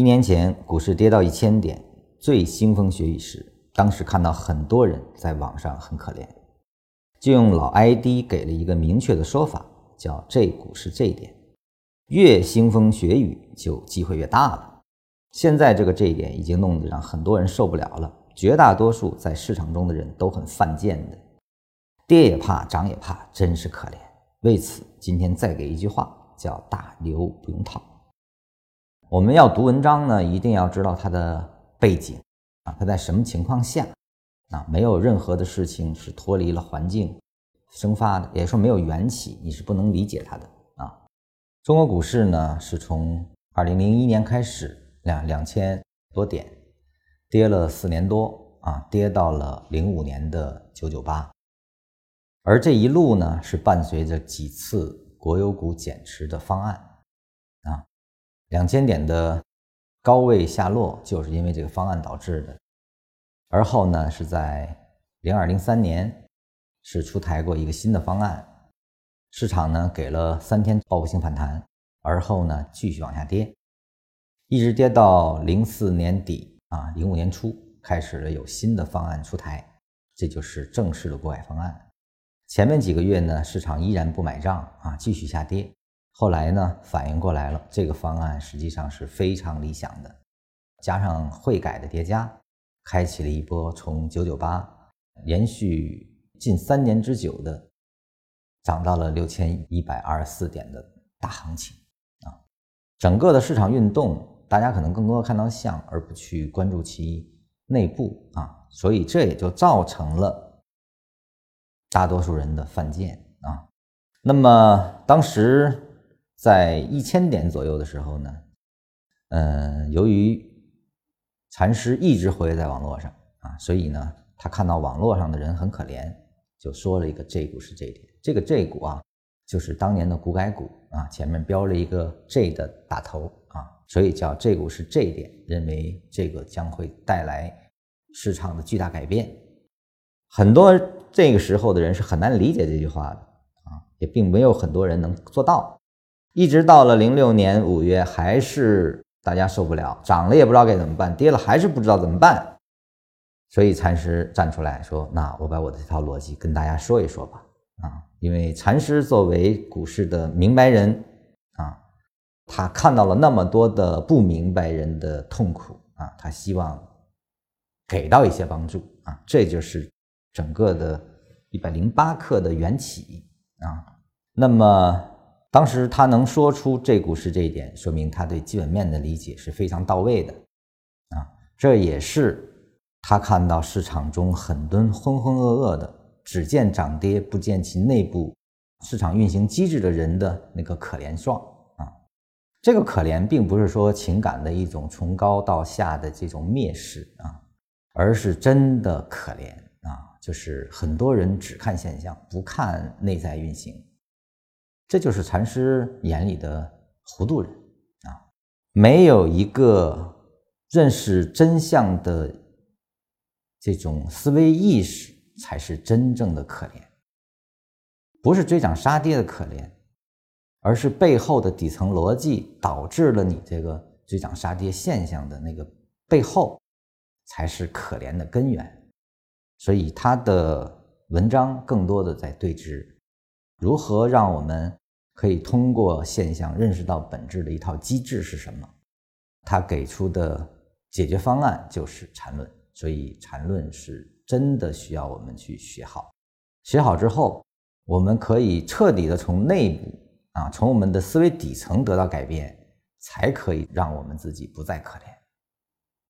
一年前股市跌到一千点，最腥风血雨时，当时看到很多人在网上很可怜，就用老 ID 给了一个明确的说法，叫“这股是这一点”，越腥风血雨就机会越大了。现在这个这一点已经弄得让很多人受不了了，绝大多数在市场中的人都很犯贱的，跌也怕，涨也怕，真是可怜。为此，今天再给一句话，叫“大牛不用套”。我们要读文章呢，一定要知道它的背景啊，它在什么情况下啊？没有任何的事情是脱离了环境生发的，也说没有缘起，你是不能理解它的啊。中国股市呢，是从二零零一年开始两两千多点，跌了四年多啊，跌到了零五年的九九八，而这一路呢，是伴随着几次国有股减持的方案啊。两千点的高位下落，就是因为这个方案导致的。而后呢，是在零二零三年是出台过一个新的方案，市场呢给了三天报复性反弹，而后呢继续往下跌，一直跌到零四年底啊，零五年初开始了有新的方案出台，这就是正式的国改方案。前面几个月呢，市场依然不买账啊，继续下跌。后来呢，反应过来了，这个方案实际上是非常理想的，加上汇改的叠加，开启了一波从九九八连续近三年之久的涨到了六千一百二十四点的大行情啊！整个的市场运动，大家可能更多的看到像，而不去关注其内部啊，所以这也就造成了大多数人的犯贱啊。那么当时。在一千点左右的时候呢，嗯，由于禅师一直活跃在网络上啊，所以呢，他看到网络上的人很可怜，就说了一个 J 股是这一点。这个 J 股啊，就是当年的股改股啊，前面标了一个 J 的打头啊，所以叫 J 股是 J 点，认为这个将会带来市场的巨大改变。很多这个时候的人是很难理解这句话的啊，也并没有很多人能做到。一直到了零六年五月，还是大家受不了，涨了也不知道该怎么办，跌了还是不知道怎么办，所以禅师站出来说：“那我把我的这套逻辑跟大家说一说吧。”啊，因为禅师作为股市的明白人啊，他看到了那么多的不明白人的痛苦啊，他希望给到一些帮助啊，这就是整个的一百零八课的缘起啊。那么。当时他能说出这股市这一点，说明他对基本面的理解是非常到位的，啊，这也是他看到市场中很多浑浑噩噩的，只见涨跌不见其内部市场运行机制的人的那个可怜状啊。这个可怜并不是说情感的一种从高到下的这种蔑视啊，而是真的可怜啊，就是很多人只看现象，不看内在运行。这就是禅师眼里的糊涂人啊！没有一个认识真相的这种思维意识，才是真正的可怜。不是追涨杀跌的可怜，而是背后的底层逻辑导致了你这个追涨杀跌现象的那个背后，才是可怜的根源。所以他的文章更多的在对峙如何让我们。可以通过现象认识到本质的一套机制是什么？他给出的解决方案就是禅论，所以禅论是真的需要我们去学好。学好之后，我们可以彻底的从内部啊，从我们的思维底层得到改变，才可以让我们自己不再可怜。